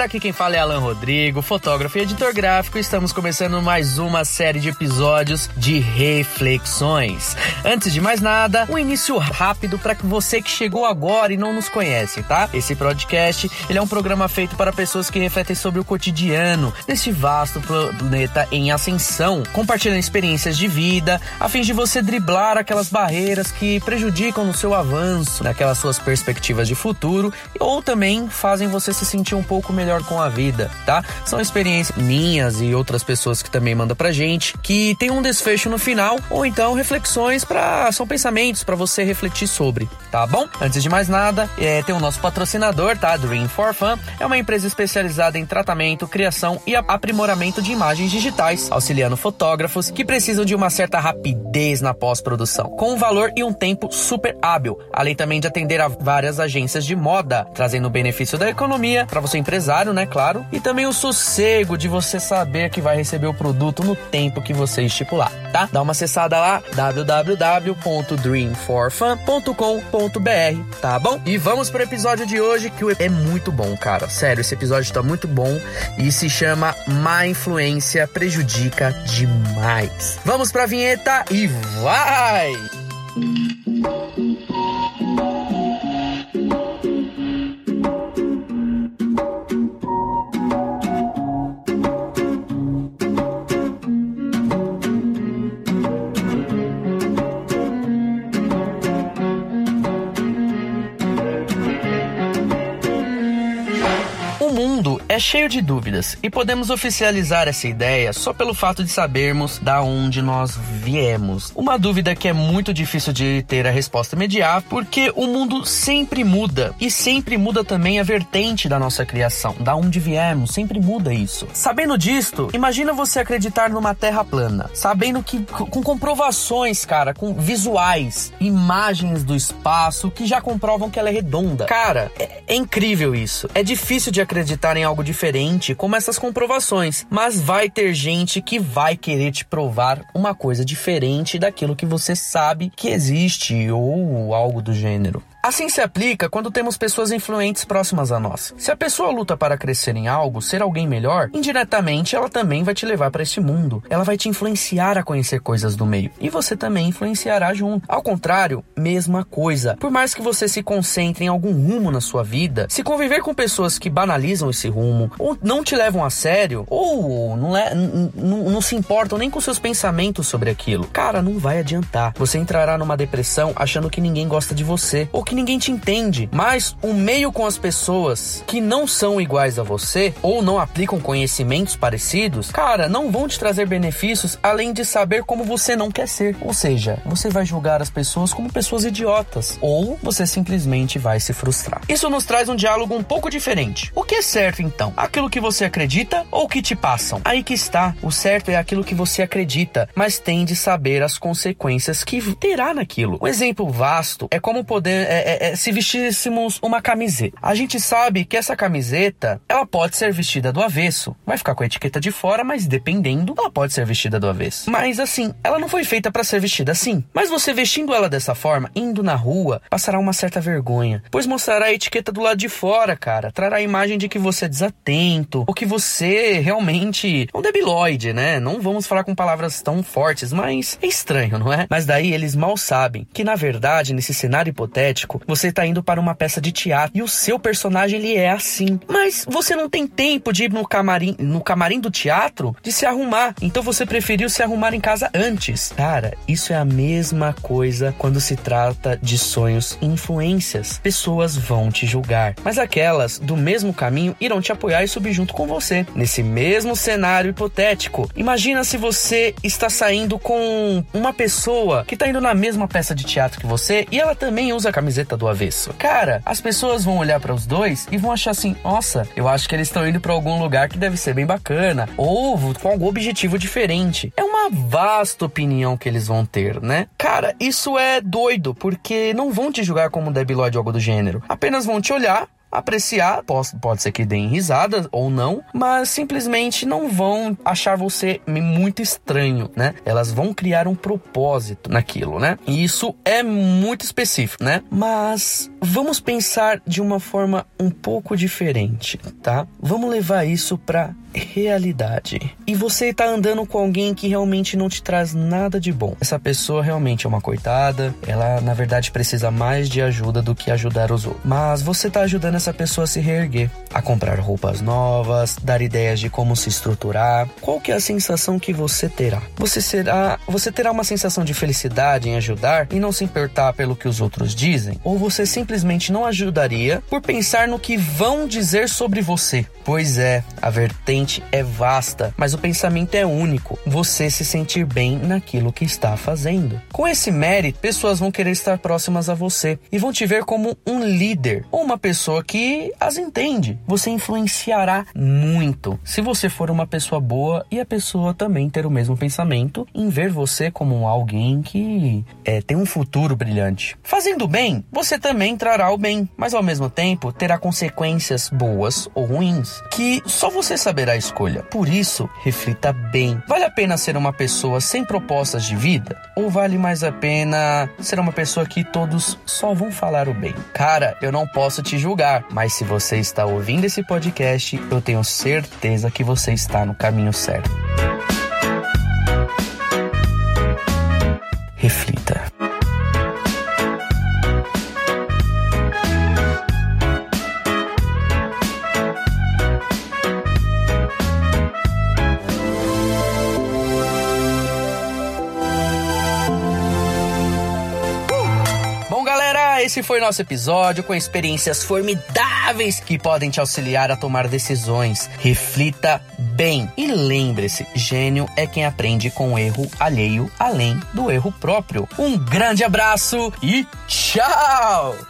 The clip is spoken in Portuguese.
galera, aqui quem fala é Alan Rodrigo, fotógrafo e editor gráfico. Estamos começando mais uma série de episódios de reflexões. Antes de mais nada, um início rápido para que você que chegou agora e não nos conhece, tá? Esse podcast, ele é um programa feito para pessoas que refletem sobre o cotidiano neste vasto planeta em ascensão, compartilhando experiências de vida, a fim de você driblar aquelas barreiras que prejudicam no seu avanço, naquelas suas perspectivas de futuro, ou também fazem você se sentir um pouco melhor com a vida, tá? São experiências minhas e outras pessoas que também mandam pra gente, que tem um desfecho no final, ou então reflexões para são pensamentos para você refletir sobre, tá bom? Antes de mais nada, é, tem o nosso patrocinador, tá? Dream for Fun é uma empresa especializada em tratamento, criação e aprimoramento de imagens digitais, auxiliando fotógrafos que precisam de uma certa rapidez na pós-produção, com um valor e um tempo super hábil, além também de atender a várias agências de moda, trazendo o benefício da economia para você empresário, né, claro, e também o sossego de você saber que vai receber o produto no tempo que você estipular, tá? Dá uma acessada lá www.dreamforfun.com.br, tá bom? E vamos pro episódio de hoje que é muito bom, cara. Sério, esse episódio tá muito bom e se chama Má influência prejudica demais. Vamos pra vinheta e vai! Cheio de dúvidas e podemos oficializar essa ideia só pelo fato de sabermos da onde nós viemos. Uma dúvida que é muito difícil de ter a resposta imediata, porque o mundo sempre muda e sempre muda também a vertente da nossa criação, da onde viemos, sempre muda isso. Sabendo disto, imagina você acreditar numa terra plana, sabendo que com comprovações, cara, com visuais, imagens do espaço que já comprovam que ela é redonda. Cara, é, é incrível isso. É difícil de acreditar em algo diferente como essas comprovações, mas vai ter gente que vai querer te provar uma coisa diferente daquilo que você sabe que existe ou algo do gênero. Assim se aplica quando temos pessoas influentes próximas a nós. Se a pessoa luta para crescer em algo, ser alguém melhor, indiretamente ela também vai te levar para esse mundo. Ela vai te influenciar a conhecer coisas do meio. E você também influenciará junto. Ao contrário, mesma coisa. Por mais que você se concentre em algum rumo na sua vida, se conviver com pessoas que banalizam esse rumo, ou não te levam a sério, ou não, é, não se importam nem com seus pensamentos sobre aquilo, cara, não vai adiantar. Você entrará numa depressão achando que ninguém gosta de você, ou que ninguém te entende. Mas o meio com as pessoas que não são iguais a você ou não aplicam conhecimentos parecidos, cara, não vão te trazer benefícios além de saber como você não quer ser. Ou seja, você vai julgar as pessoas como pessoas idiotas ou você simplesmente vai se frustrar. Isso nos traz um diálogo um pouco diferente. O que é certo então? Aquilo que você acredita ou que te passam? Aí que está. O certo é aquilo que você acredita, mas tem de saber as consequências que terá naquilo. Um exemplo vasto é como poder é, é, é, se vestíssemos uma camiseta. A gente sabe que essa camiseta, ela pode ser vestida do avesso. Vai ficar com a etiqueta de fora, mas dependendo, ela pode ser vestida do avesso. Mas assim, ela não foi feita para ser vestida assim. Mas você vestindo ela dessa forma, indo na rua, passará uma certa vergonha, pois mostrará a etiqueta do lado de fora, cara. Trará a imagem de que você é desatento, ou que você realmente é um debilóide, né? Não vamos falar com palavras tão fortes, mas é estranho, não é? Mas daí eles mal sabem que na verdade, nesse cenário hipotético, você está indo para uma peça de teatro e o seu personagem ele é assim. Mas você não tem tempo de ir no camarim, no camarim do teatro de se arrumar. Então você preferiu se arrumar em casa antes. Cara, isso é a mesma coisa quando se trata de sonhos e influências. Pessoas vão te julgar, mas aquelas do mesmo caminho irão te apoiar e subir junto com você. Nesse mesmo cenário hipotético, imagina se você está saindo com uma pessoa que está indo na mesma peça de teatro que você e ela também usa camiseta camiseta do avesso. Cara, as pessoas vão olhar para os dois e vão achar assim: nossa, eu acho que eles estão indo para algum lugar que deve ser bem bacana, ou com algum objetivo diferente. É uma vasta opinião que eles vão ter, né? Cara, isso é doido, porque não vão te julgar como um debilóide ou algo do gênero. Apenas vão te olhar apreciar, pode, pode ser que deem risada ou não, mas simplesmente não vão achar você muito estranho, né? Elas vão criar um propósito naquilo, né? E isso é muito específico, né? Mas vamos pensar de uma forma um pouco diferente, tá? Vamos levar isso para realidade. E você tá andando com alguém que realmente não te traz nada de bom. Essa pessoa realmente é uma coitada, ela na verdade precisa mais de ajuda do que ajudar os outros. Mas você tá ajudando essa pessoa a se reerguer, a comprar roupas novas, dar ideias de como se estruturar. Qual que é a sensação que você terá? Você será, você terá uma sensação de felicidade em ajudar e não se importar pelo que os outros dizem? Ou você simplesmente não ajudaria por pensar no que vão dizer sobre você? Pois é, a vertente é vasta, mas o pensamento é único. Você se sentir bem naquilo que está fazendo. Com esse mérito, pessoas vão querer estar próximas a você e vão te ver como um líder ou uma pessoa que as entende. Você influenciará muito se você for uma pessoa boa e a pessoa também ter o mesmo pensamento em ver você como alguém que é, tem um futuro brilhante. Fazendo bem, você também trará o bem, mas ao mesmo tempo terá consequências boas ou ruins que só você saberá escolha. Por isso, reflita bem. Vale a pena ser uma pessoa sem propostas de vida? Ou vale mais a pena ser uma pessoa que todos só vão falar o bem? Cara, eu não posso te julgar, mas se você está ouvindo esse podcast, eu tenho certeza que você está no caminho certo. Esse foi nosso episódio com experiências formidáveis que podem te auxiliar a tomar decisões. Reflita bem e lembre-se: gênio é quem aprende com o erro alheio além do erro próprio. Um grande abraço e tchau!